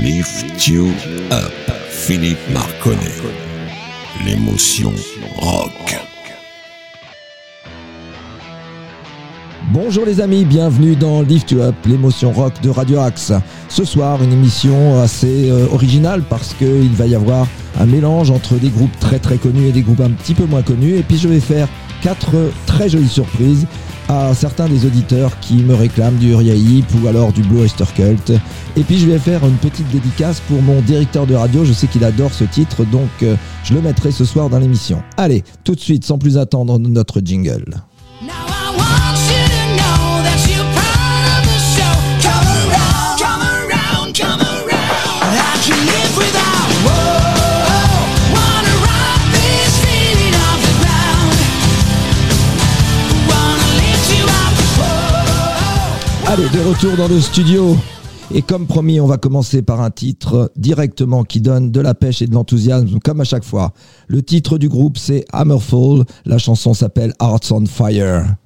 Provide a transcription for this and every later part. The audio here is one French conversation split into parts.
Lift You Up, Philippe Marconnet. L'émotion rock. Bonjour les amis, bienvenue dans Lift You Up, l'émotion rock de Radio Axe. Ce soir, une émission assez euh, originale parce qu'il va y avoir un mélange entre des groupes très très connus et des groupes un petit peu moins connus. Et puis je vais faire quatre très jolies surprises à certains des auditeurs qui me réclament du Uriah ou alors du Blue Oyster Cult. Et puis je vais faire une petite dédicace pour mon directeur de radio, je sais qu'il adore ce titre, donc euh, je le mettrai ce soir dans l'émission. Allez, tout de suite, sans plus attendre, notre jingle. Allez, de retour dans le studio. Et comme promis, on va commencer par un titre directement qui donne de la pêche et de l'enthousiasme, comme à chaque fois. Le titre du groupe, c'est Hammerfall. La chanson s'appelle Hearts on Fire.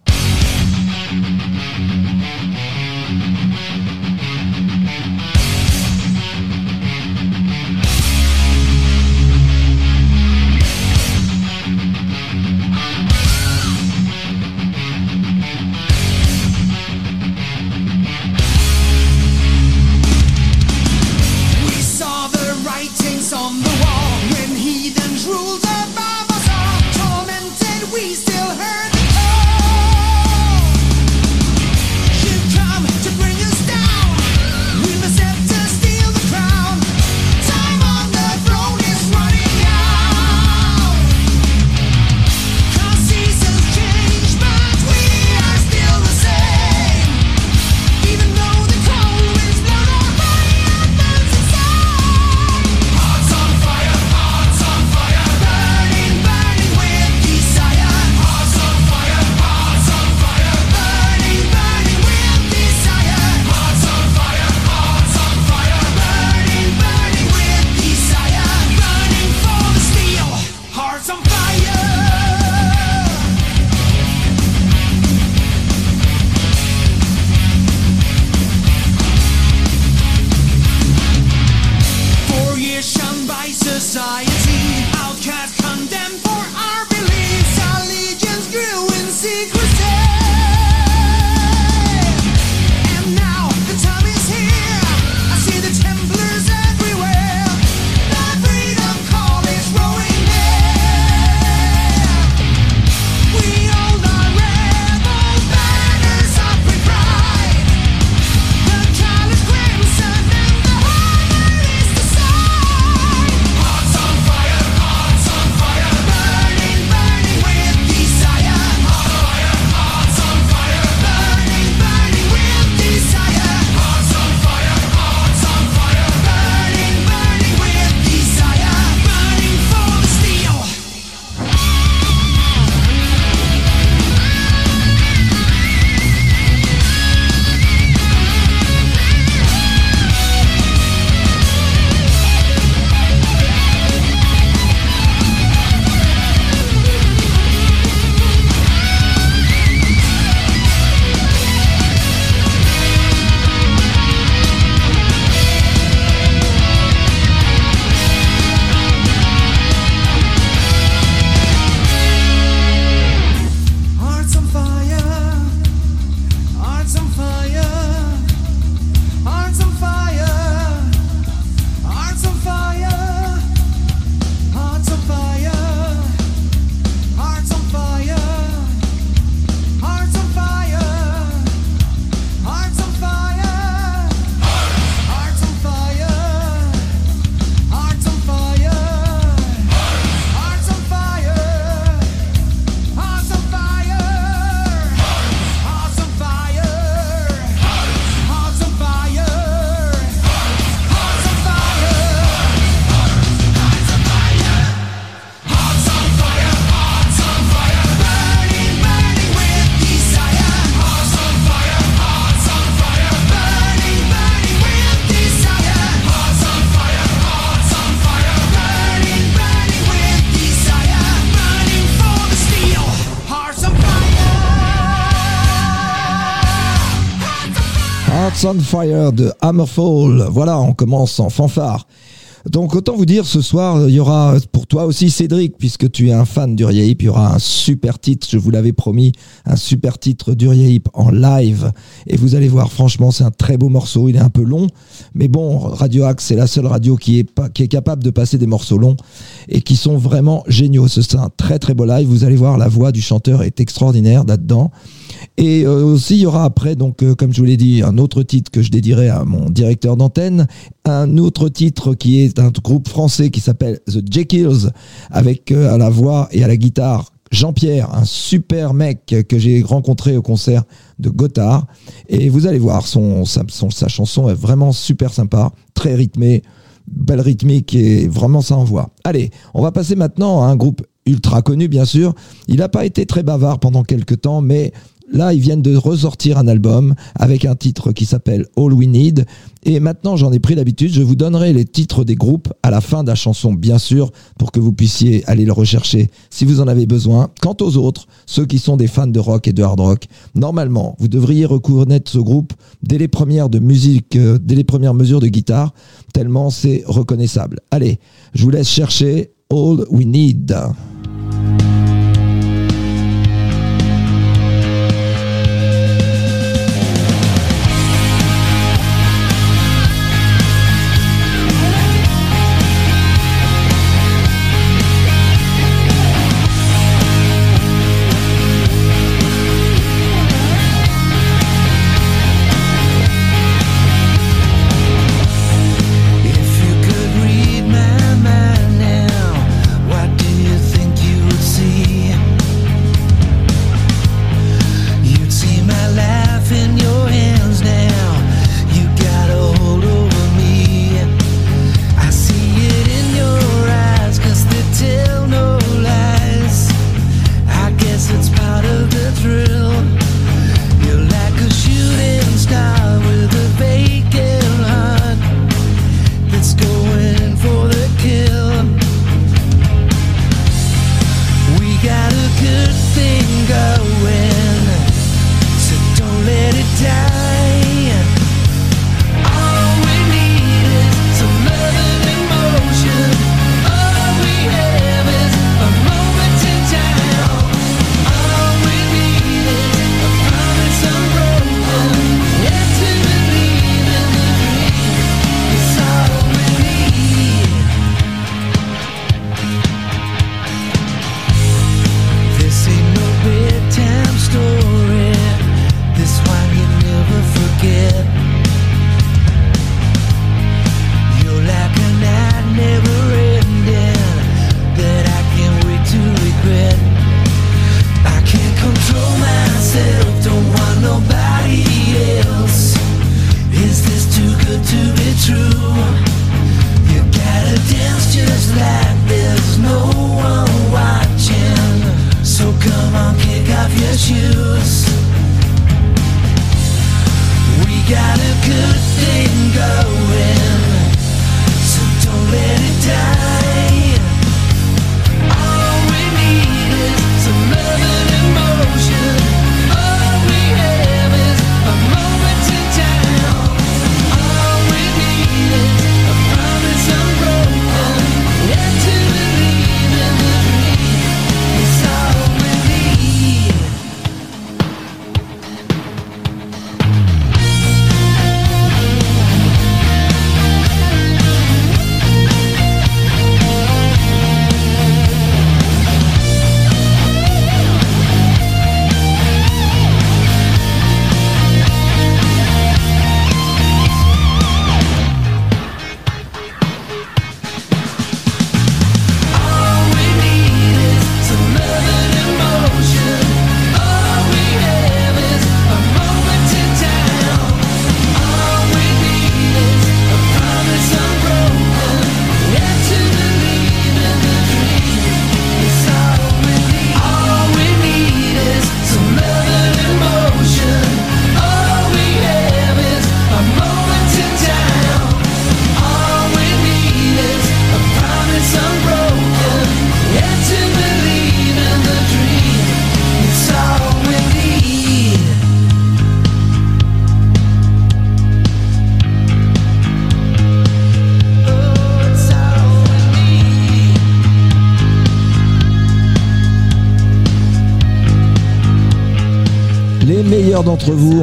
Hearts on Fire de Hammerfall. Voilà, on commence en fanfare. Donc autant vous dire, ce soir, il y aura pour toi aussi Cédric, puisque tu es un fan d'Uriah Heep, il y aura un super titre, je vous l'avais promis, un super titre d'Uriah Heep en live. Et vous allez voir, franchement, c'est un très beau morceau, il est un peu long, mais bon, Radio Axe, c'est la seule radio qui est, pas, qui est capable de passer des morceaux longs et qui sont vraiment géniaux. C'est un très très beau live, vous allez voir, la voix du chanteur est extraordinaire là-dedans. Et euh, aussi, il y aura après, donc, euh, comme je vous l'ai dit, un autre titre que je dédierai à mon directeur d'antenne, un autre titre qui est un groupe français qui s'appelle The Jekylls, avec euh, à la voix et à la guitare Jean-Pierre, un super mec que j'ai rencontré au concert de Gotthard. Et vous allez voir, son, sa, sa chanson est vraiment super sympa, très rythmée, belle rythmique et vraiment ça envoie. Allez, on va passer maintenant à un groupe ultra connu, bien sûr. Il n'a pas été très bavard pendant quelques temps, mais là, ils viennent de ressortir un album avec un titre qui s'appelle All We Need. Et maintenant, j'en ai pris l'habitude. Je vous donnerai les titres des groupes à la fin de la chanson, bien sûr, pour que vous puissiez aller le rechercher si vous en avez besoin. Quant aux autres, ceux qui sont des fans de rock et de hard rock, normalement, vous devriez reconnaître ce groupe dès les premières de musique, euh, dès les premières mesures de guitare, tellement c'est reconnaissable. Allez, je vous laisse chercher All We Need.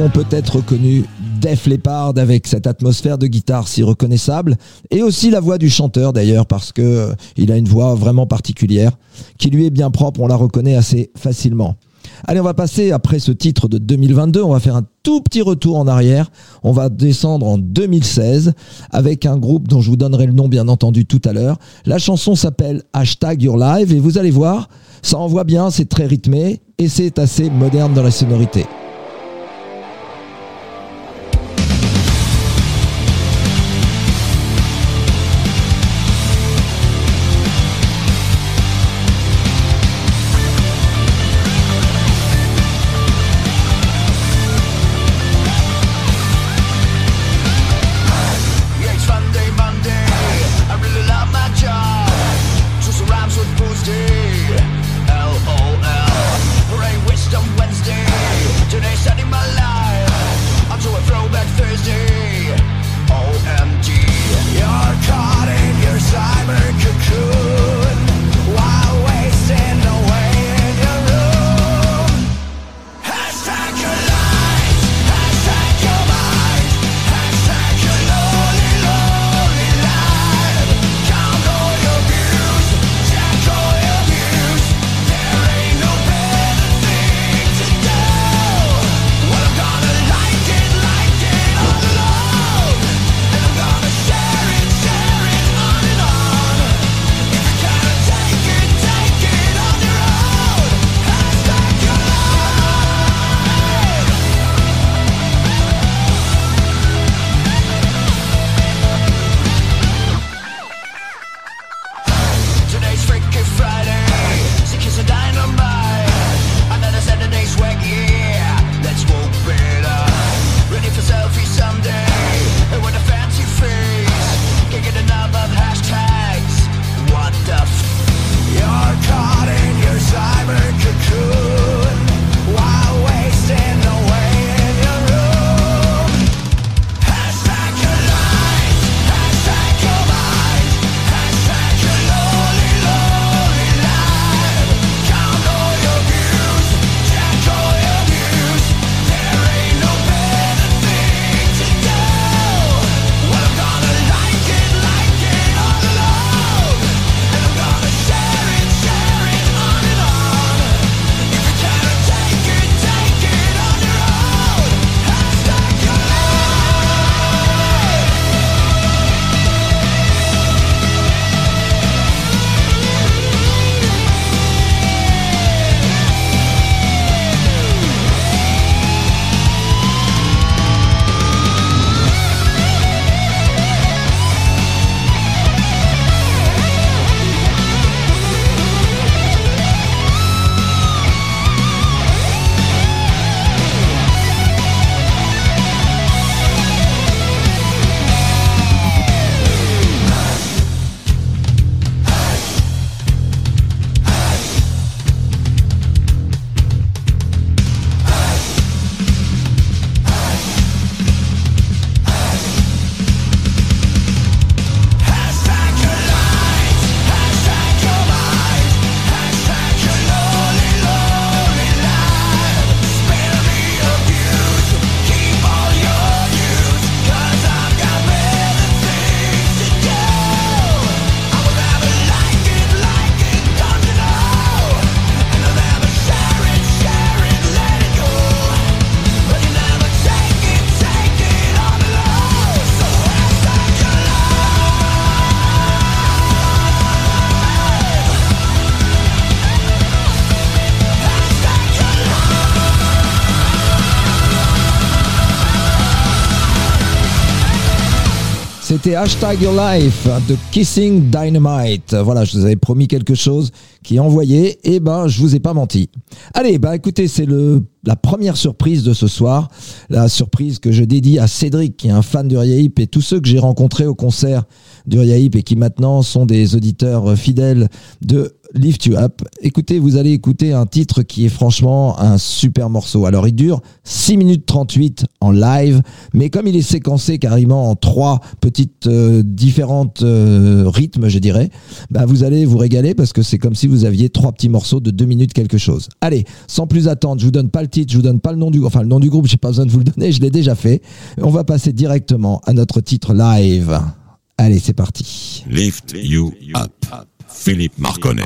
Ont peut-être reconnu Def Leppard avec cette atmosphère de guitare si reconnaissable et aussi la voix du chanteur d'ailleurs parce que euh, il a une voix vraiment particulière qui lui est bien propre, on la reconnaît assez facilement. Allez, on va passer après ce titre de 2022, on va faire un tout petit retour en arrière. On va descendre en 2016 avec un groupe dont je vous donnerai le nom bien entendu tout à l'heure. La chanson s'appelle Hashtag Your Live et vous allez voir, ça envoie bien, c'est très rythmé et c'est assez moderne dans la sonorité. C'était Hashtag Your Life de Kissing Dynamite. Voilà, je vous avais promis quelque chose qui est envoyé. Et ben, je vous ai pas menti. Allez, bah écoutez, c'est le la première surprise de ce soir. La surprise que je dédie à Cédric, qui est un fan d'Uriahip et tous ceux que j'ai rencontrés au concert d'Uriahip et qui maintenant sont des auditeurs fidèles de Lift You Up. Écoutez, vous allez écouter un titre qui est franchement un super morceau. Alors il dure 6 minutes 38 en live, mais comme il est séquencé carrément en trois petites euh, différentes euh, rythmes, je dirais, bah vous allez vous régaler parce que c'est comme si vous aviez trois petits morceaux de 2 minutes quelque chose. Allez, sans plus attendre, je vous donne pas le titre, je vous donne pas le nom du enfin le nom du groupe, j'ai pas besoin de vous le donner, je l'ai déjà fait. On va passer directement à notre titre live. Allez, c'est parti. Lift You Up. Philippe Marconnet.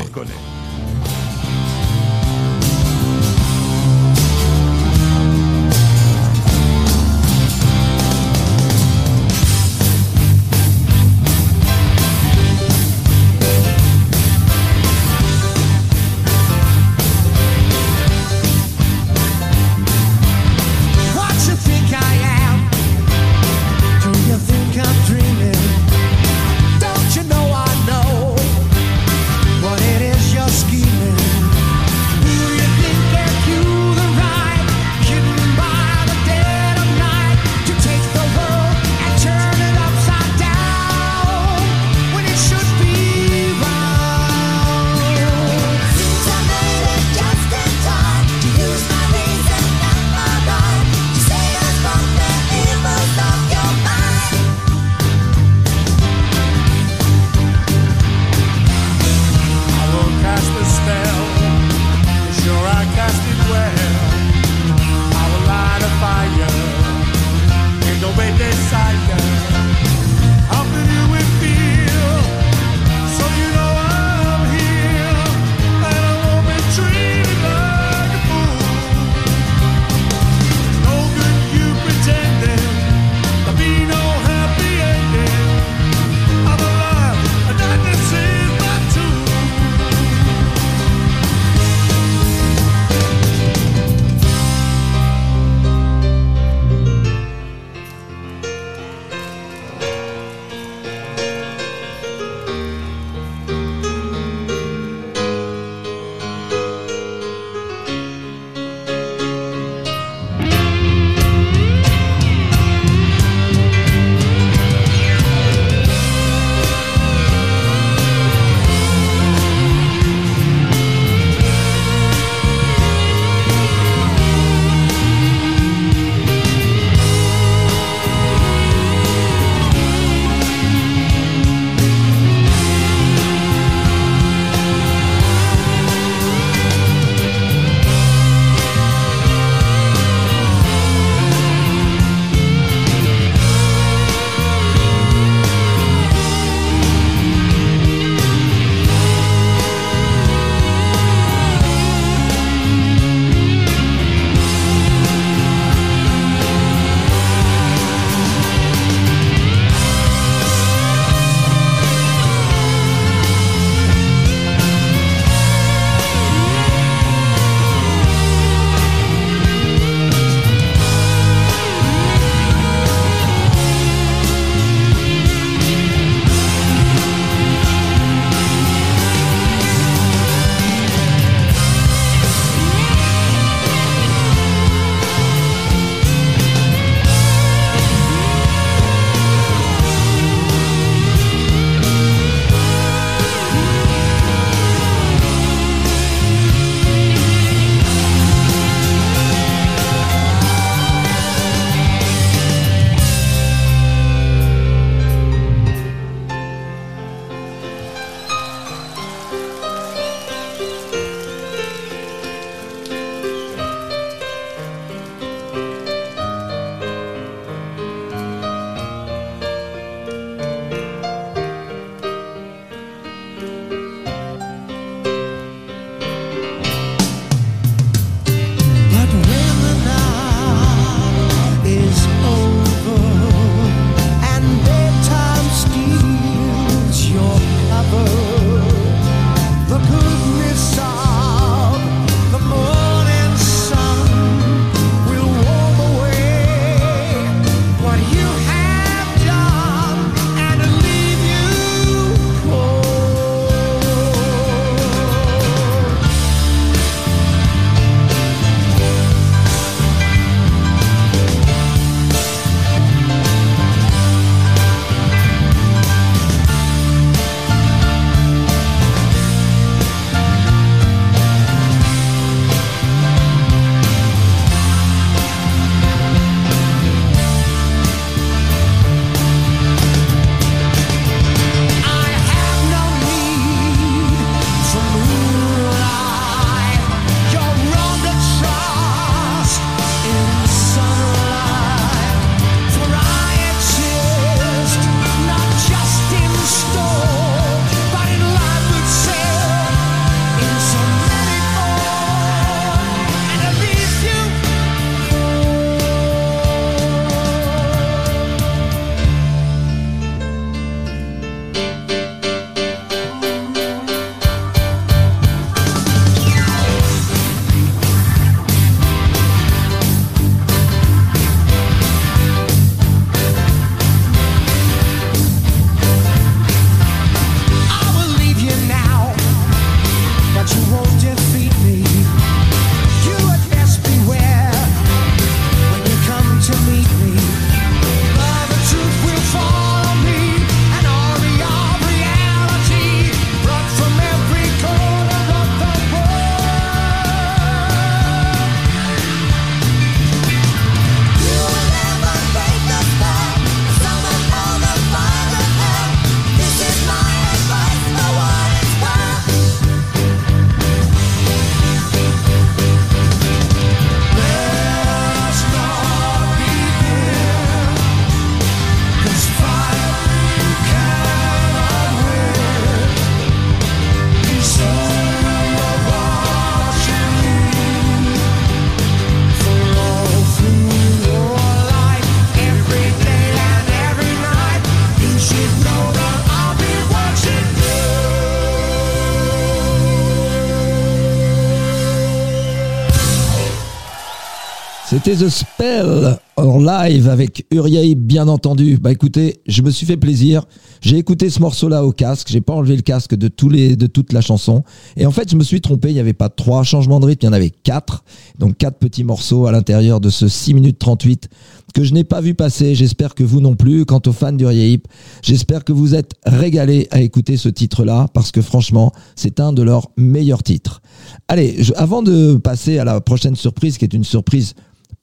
C'était The Spell en live avec Uriah, bien entendu. Bah écoutez, je me suis fait plaisir. J'ai écouté ce morceau-là au casque. J'ai pas enlevé le casque de tous les, de toute la chanson. Et en fait, je me suis trompé. Il n'y avait pas trois changements de rythme, il y en avait quatre. Donc quatre petits morceaux à l'intérieur de ce 6 minutes 38 que je n'ai pas vu passer. J'espère que vous non plus. Quant aux fans d'Uriah Heep, j'espère que vous êtes régalés à écouter ce titre-là parce que franchement, c'est un de leurs meilleurs titres. Allez, je- avant de passer à la prochaine surprise, qui est une surprise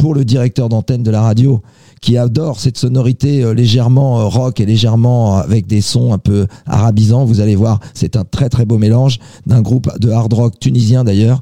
pour le directeur d'antenne de la radio, qui adore cette sonorité euh, légèrement euh, rock et légèrement euh, avec des sons un peu arabisants. Vous allez voir, c'est un très très beau mélange d'un groupe de hard rock tunisien d'ailleurs.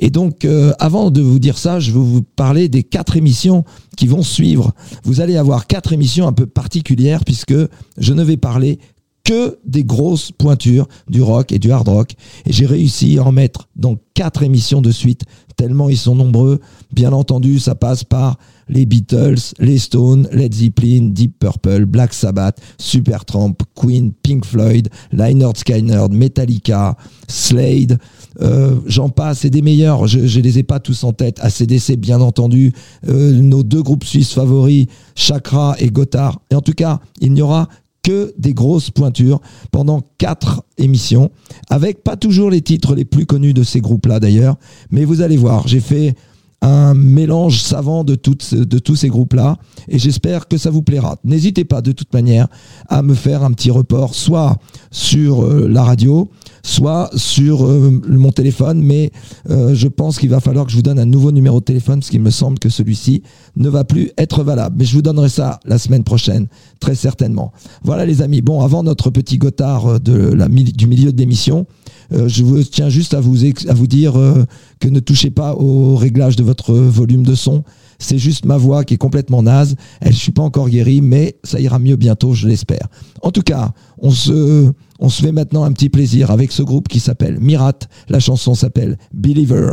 Et donc, avant de vous dire ça, je vais vous parler des quatre émissions qui vont suivre. Vous allez avoir quatre émissions un peu particulières puisque je ne vais parler que des grosses pointures du rock et du hard rock. Et j'ai réussi à en mettre dans quatre émissions de suite, tellement ils sont nombreux. Bien entendu, ça passe par les Beatles, les Stones, Led Zeppelin, Deep Purple, Black Sabbath, Supertramp, Queen, Pink Floyd, Lynyrd Skynyrd, Metallica, Slade, euh, j'en passe, et des meilleurs. Je, je les ai pas tous en tête. ACDC, bien entendu, euh, nos deux groupes suisses favoris, Chakra et Gotthard. Et en tout cas, il n'y aura que des grosses pointures pendant quatre émissions, avec pas toujours les titres les plus connus de ces groupes-là d'ailleurs, mais vous allez voir, j'ai fait un mélange savant de, de tous ces groupes-là, et j'espère que ça vous plaira. N'hésitez pas de toute manière à me faire un petit report, soit sur euh, la radio, soit sur euh, mon téléphone, mais euh, je pense qu'il va falloir que je vous donne un nouveau numéro de téléphone, parce qu'il me semble que celui-ci ne va plus être valable. Mais je vous donnerai ça la semaine prochaine, très certainement. Voilà les amis. Bon, avant notre petit gotard mili- du milieu de l'émission, euh, je vous tiens juste à vous, à vous dire euh, que ne touchez pas au réglage de votre volume de son. C'est juste ma voix qui est complètement naze. Elle, je suis pas encore guéri, mais ça ira mieux bientôt, je l'espère. En tout cas, on se, on se fait maintenant un petit plaisir avec ce groupe qui s'appelle Mirat. La chanson s'appelle Believer.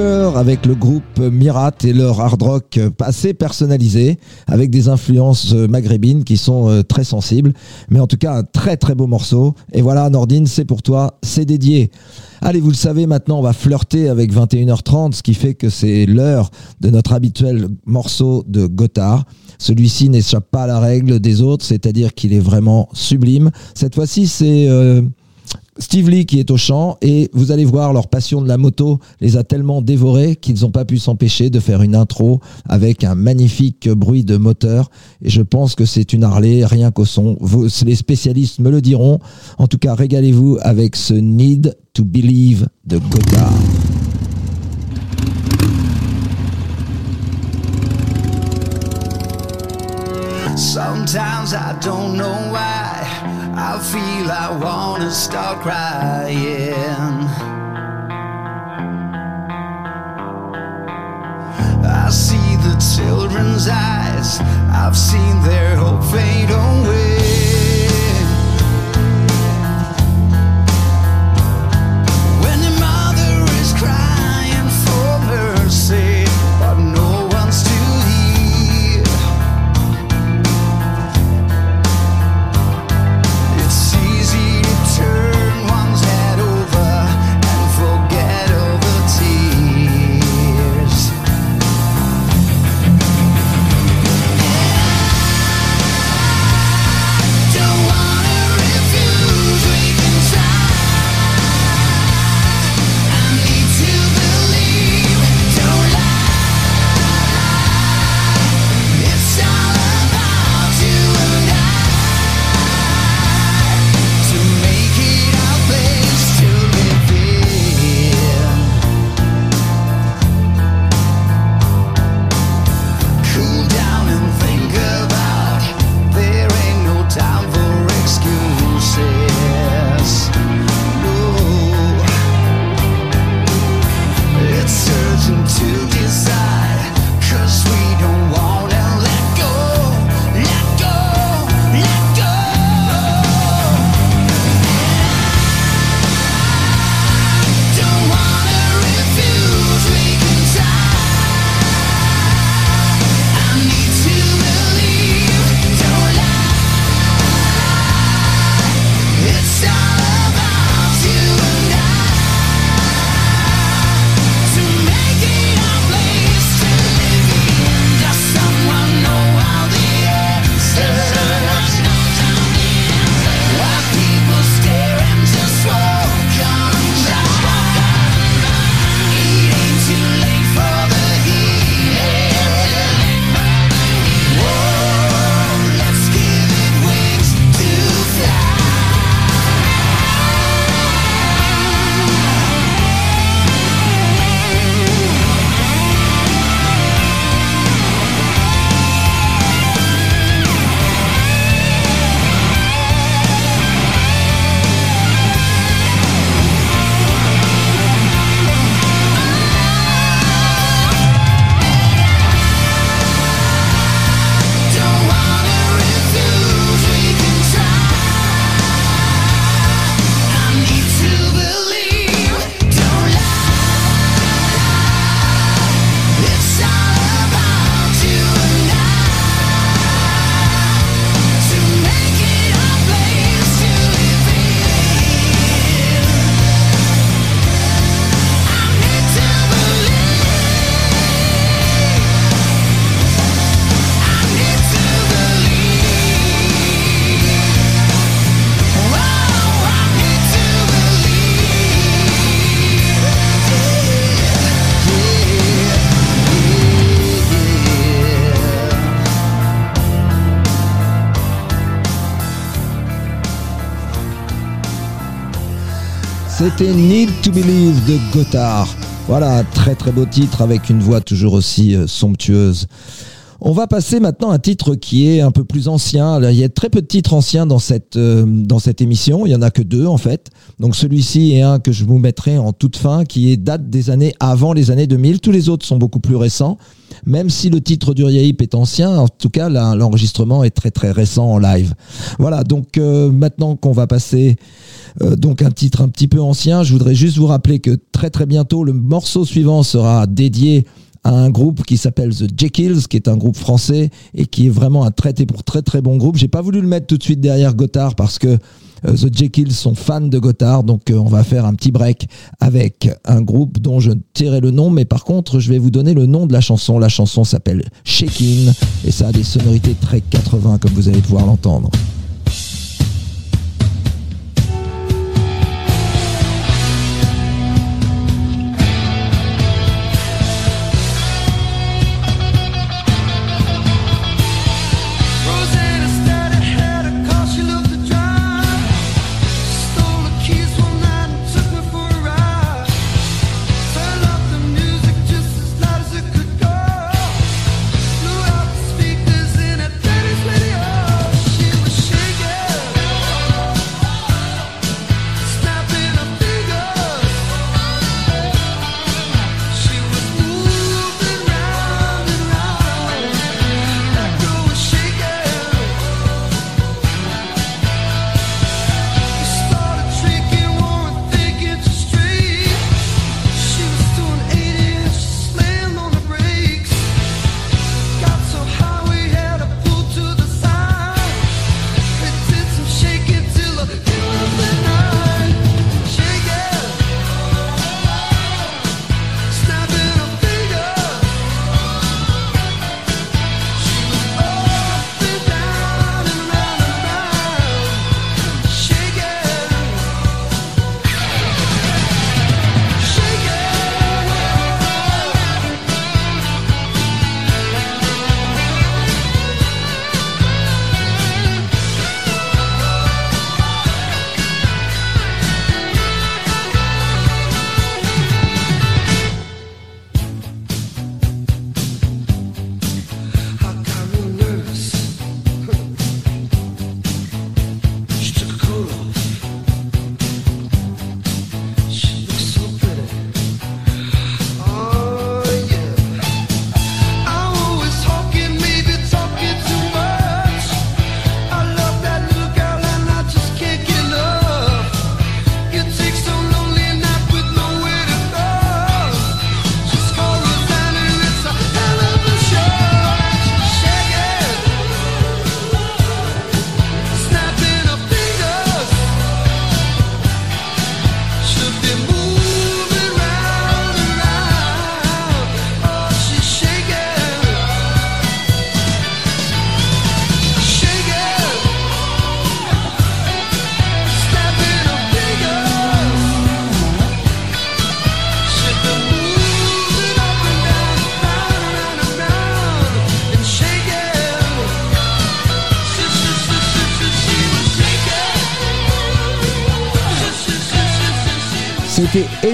Avec le groupe Mirat et leur hard rock assez personnalisé avec des influences maghrébines qui sont euh, très sensibles. Mais en tout cas, un très très beau morceau. Et voilà, Nordine, c'est pour toi, c'est dédié. Allez, vous le savez, maintenant on va flirter avec 21h30, ce qui fait que c'est l'heure de notre habituel morceau de Gotthard. Celui-ci n'échappe pas à la règle des autres, c'est-à-dire qu'il est vraiment sublime. Cette fois-ci, c'est euh, Steve Lee qui est au chant et vous allez voir leur passion de la moto les a tellement dévorés qu'ils n'ont pas pu s'empêcher de faire une intro avec un magnifique bruit de moteur et je pense que c'est une Harley rien qu'au son. Les spécialistes me le diront. En tout cas, régalez-vous avec ce Need to Believe de why I feel I wanna start crying. I see the children's eyes, I've seen their hope fade away. When the mother is crying for mercy, C'était Need to Believe de Gotthard. Voilà, très très beau titre avec une voix toujours aussi euh, somptueuse. On va passer maintenant à un titre qui est un peu plus ancien. Il y a très peu de titres anciens dans cette, euh, dans cette émission. Il y en a que deux en fait. Donc celui-ci est un que je vous mettrai en toute fin, qui est date des années avant les années 2000. Tous les autres sont beaucoup plus récents. Même si le titre du Hip est ancien, en tout cas l'enregistrement est très très récent en live. Voilà. Donc euh, maintenant qu'on va passer euh, donc un titre un petit peu ancien, je voudrais juste vous rappeler que très très bientôt le morceau suivant sera dédié à un groupe qui s'appelle The Jekylls, qui est un groupe français et qui est vraiment un très pour très très bon groupe. J'ai pas voulu le mettre tout de suite derrière Gotthard parce que euh, The Jekylls sont fans de Gotthard, donc euh, on va faire un petit break avec un groupe dont je tairai le nom, mais par contre je vais vous donner le nom de la chanson. La chanson s'appelle Shaking et ça a des sonorités très 80 comme vous allez pouvoir l'entendre.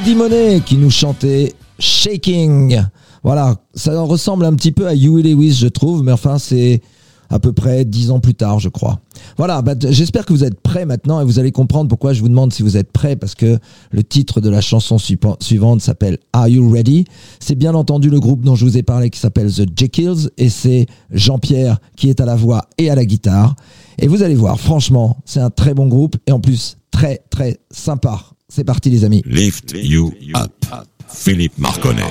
Eddie Monet qui nous chantait Shaking. Voilà, ça ressemble un petit peu à Huey Lewis, je trouve, mais enfin, c'est à peu près dix ans plus tard, je crois. Voilà, bah, j'espère que vous êtes prêts maintenant et vous allez comprendre pourquoi je vous demande si vous êtes prêts, parce que le titre de la chanson suivan- suivante s'appelle Are You Ready? C'est bien entendu le groupe dont je vous ai parlé qui s'appelle The Jekylls et c'est Jean-Pierre qui est à la voix et à la guitare. Et vous allez voir, franchement, c'est un très bon groupe et en plus très très sympa. C'est parti les amis. Lift You Up. Philippe Marconnet.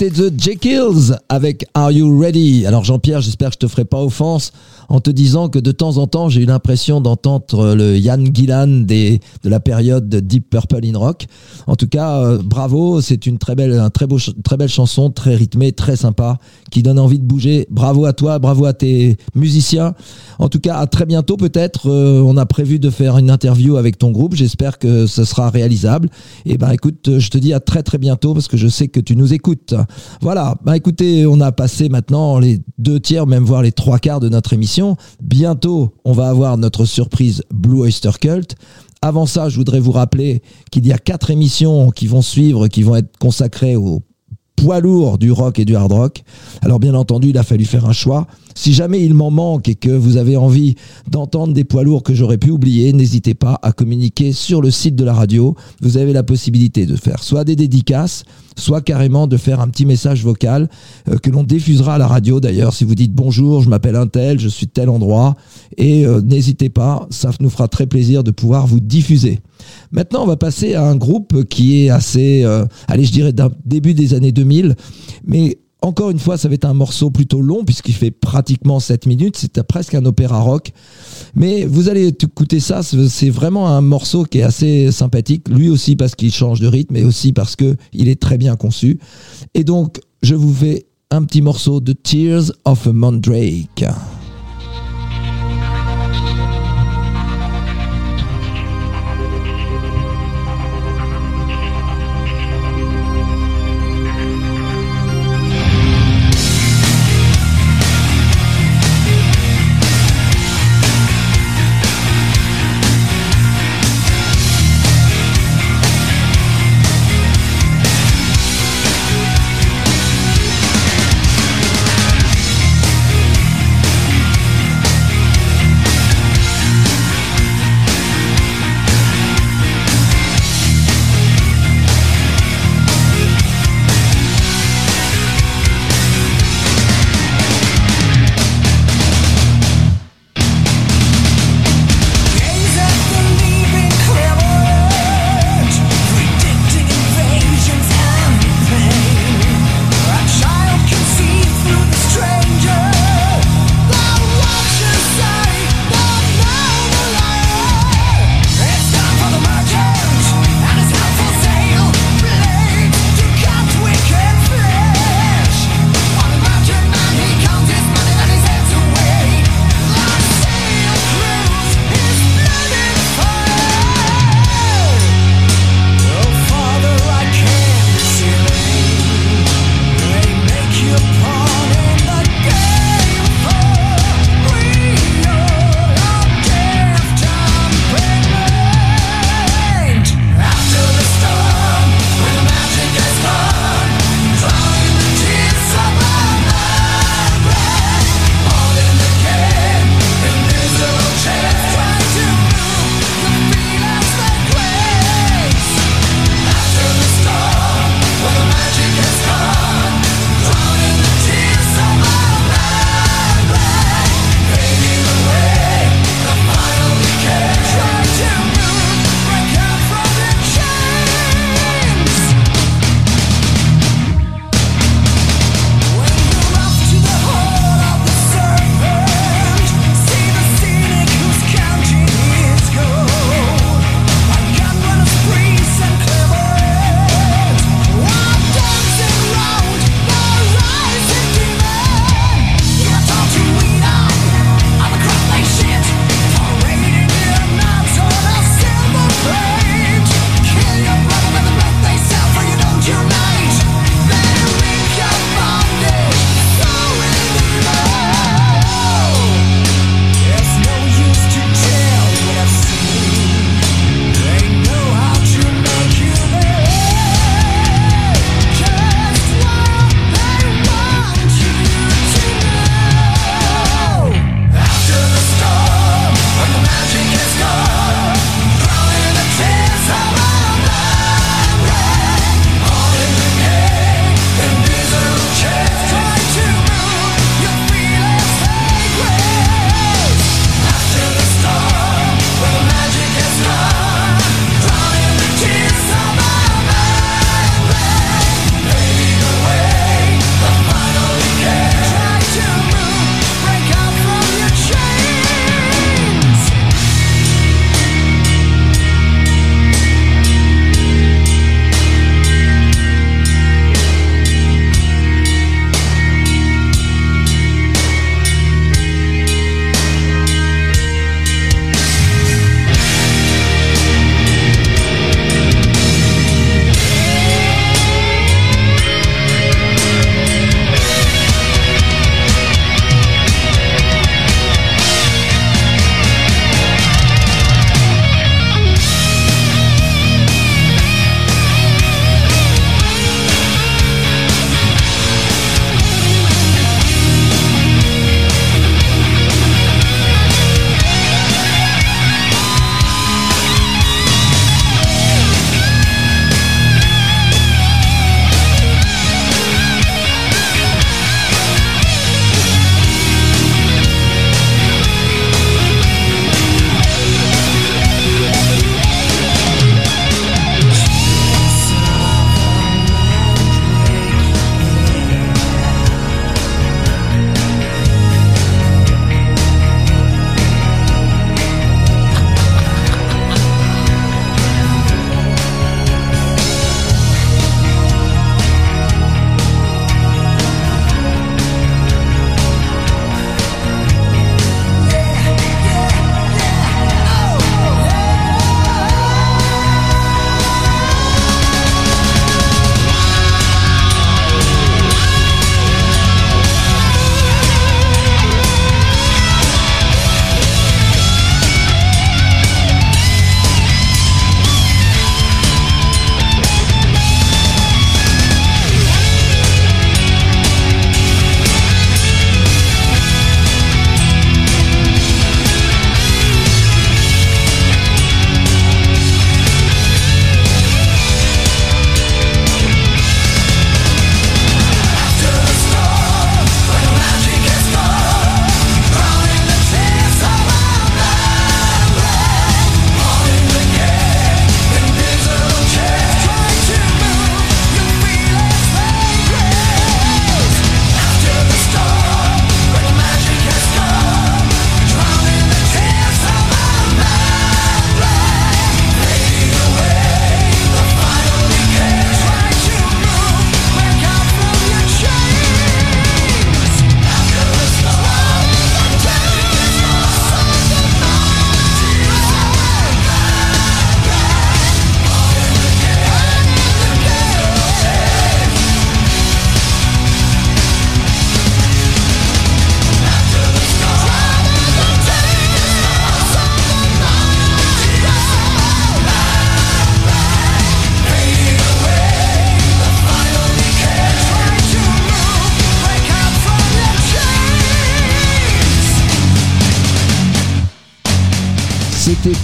C'était The Jekylls avec Are You Ready? Alors Jean-Pierre, j'espère que je te ferai pas offense en te disant que de temps en temps, j'ai eu l'impression d'entendre le Yann Gillan de la période de Deep Purple in Rock. En tout cas, euh, bravo, c'est une très belle, un très beau, très belle chanson, très rythmée, très sympa, qui donne envie de bouger. Bravo à toi, bravo à tes musiciens. En tout cas, à très bientôt peut-être. Euh, on a prévu de faire une interview avec ton groupe. J'espère que ce sera réalisable. Et ben écoute, je te dis à très très bientôt parce que je sais que tu nous écoutes. Voilà. Bah écoutez, on a passé maintenant les deux tiers, même voire les trois quarts de notre émission. Bientôt, on va avoir notre surprise Blue Oyster Cult. Avant ça, je voudrais vous rappeler qu'il y a quatre émissions qui vont suivre, qui vont être consacrées au poids lourd du rock et du hard rock. Alors bien entendu, il a fallu faire un choix. Si jamais il m'en manque et que vous avez envie d'entendre des poids lourds que j'aurais pu oublier, n'hésitez pas à communiquer sur le site de la radio. Vous avez la possibilité de faire soit des dédicaces, soit carrément de faire un petit message vocal euh, que l'on diffusera à la radio d'ailleurs si vous dites bonjour, je m'appelle un tel, je suis de tel endroit et euh, n'hésitez pas, ça nous fera très plaisir de pouvoir vous diffuser. Maintenant, on va passer à un groupe qui est assez, euh, allez, je dirais d'un début des années 2000, mais encore une fois, ça va être un morceau plutôt long puisqu'il fait pratiquement 7 minutes. C'est presque un opéra rock. Mais vous allez écouter ça. c'est- vraiment un morceau qui est assez sympathique. Lui aussi parce qu'il change de rythme et aussi parce que il est très bien conçu. Et donc, je vous fais un petit morceau de Tears of a Mandrake.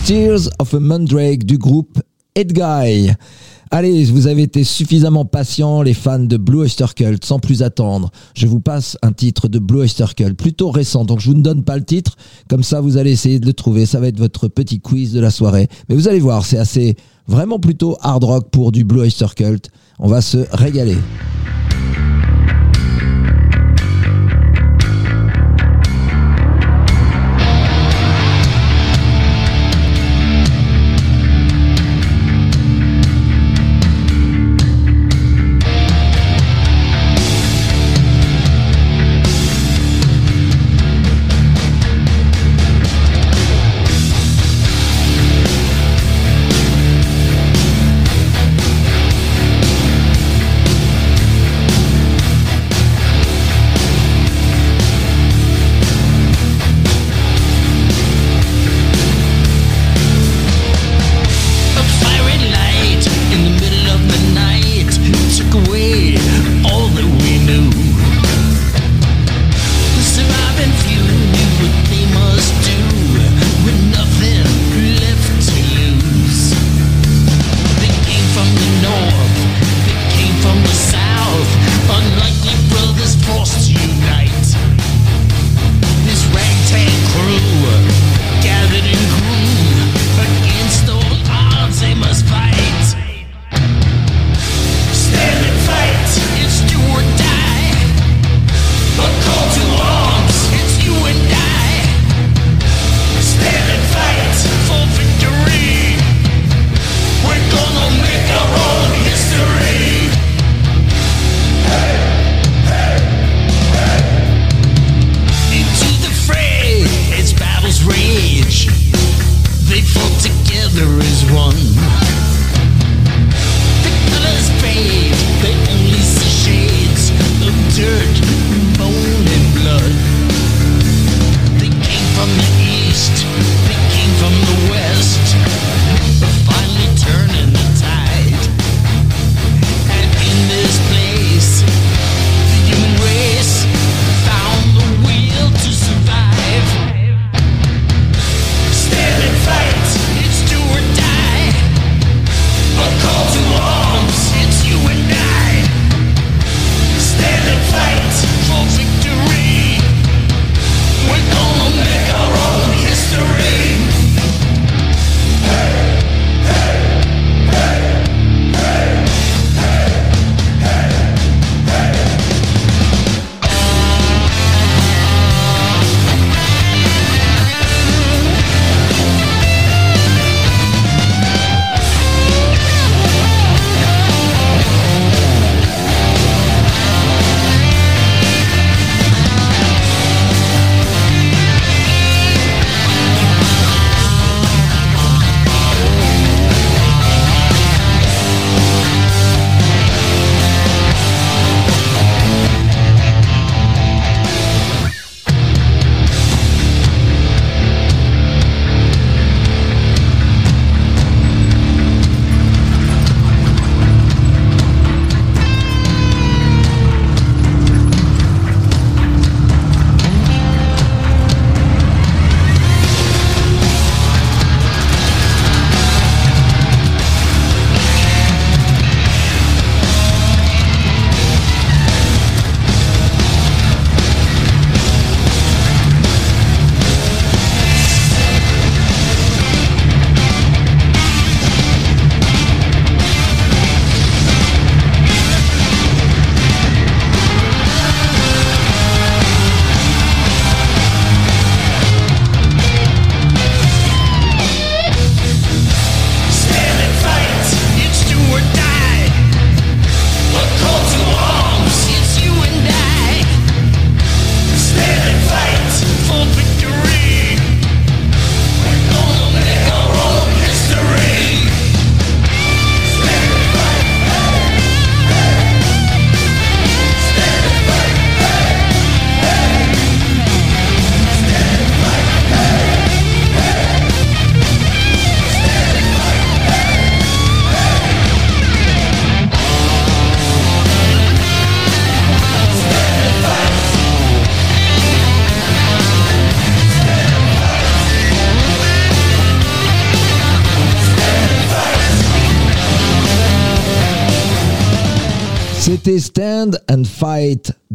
Tears of a Mandrake du groupe Head Guy. Allez, vous avez été suffisamment patients, les fans de Blue Oyster Cult, sans plus attendre. Je vous passe un titre de Blue Oyster Cult, plutôt récent, donc je vous ne donne pas le titre, comme ça vous allez essayer de le trouver, ça va être votre petit quiz de la soirée. Mais vous allez voir, c'est assez, vraiment plutôt hard rock pour du Blue Oyster Cult. On va se régaler.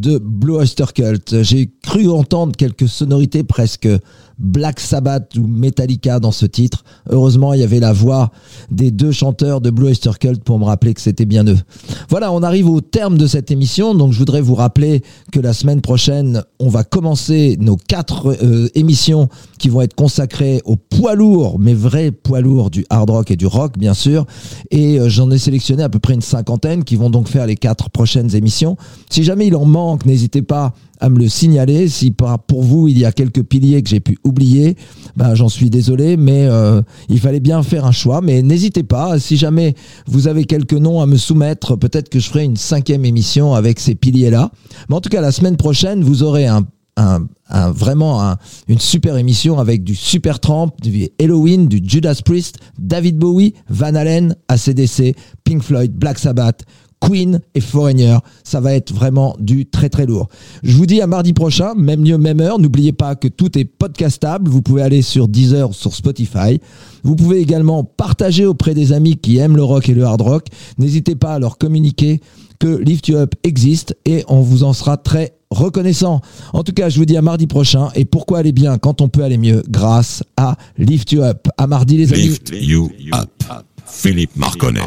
De Blue Oyster Cult. J'ai cru entendre quelques sonorités presque Black Sabbath ou Metallica dans ce titre. Heureusement, il y avait la voix des deux chanteurs de Blue Oyster Cult pour me rappeler que c'était bien eux. Voilà, on arrive au terme de cette émission, donc je voudrais vous rappeler que la semaine prochaine, on va commencer nos quatre euh, émissions qui vont être consacrées aux poids lourds, mais vrais poids lourds du hard rock et du rock, bien sûr. Et euh, j'en ai sélectionné à peu près une cinquantaine qui vont donc faire les quatre prochaines émissions. Si jamais il en manque, n'hésitez pas à me le signaler. Si pour vous, il y a quelques piliers que j'ai pu oublier, ben, j'en suis désolé, mais euh, il fallait bien faire un choix. Mais n'hésitez pas, si jamais vous avez quelques noms à me soumettre, peut-être que je ferai une cinquième émission avec ces piliers-là. Mais en tout cas, la semaine prochaine, vous aurez un, vraiment un- une super émission avec du Super Tramp, du Halloween, du Judas Priest, David Bowie, Van Halen, ACDC, Pink Floyd, Black Sabbath, Queen et Foreigner. Ça va être vraiment du très très lourd. Je vous dis à mardi prochain, même lieu, même heure. N'oubliez pas que tout est podcastable. Vous pouvez aller sur Deezer sur Spotify. Vous pouvez également partager auprès des amis qui aiment le rock et le hard rock. N'hésitez pas à leur communiquer que Lift You Up existe et on vous en sera très reconnaissant. En tout cas, je vous dis à mardi prochain. Et pourquoi aller bien quand on peut aller mieux? Grâce à Lift You Up. À mardi les amis. Lift you up. Philippe Marconnet.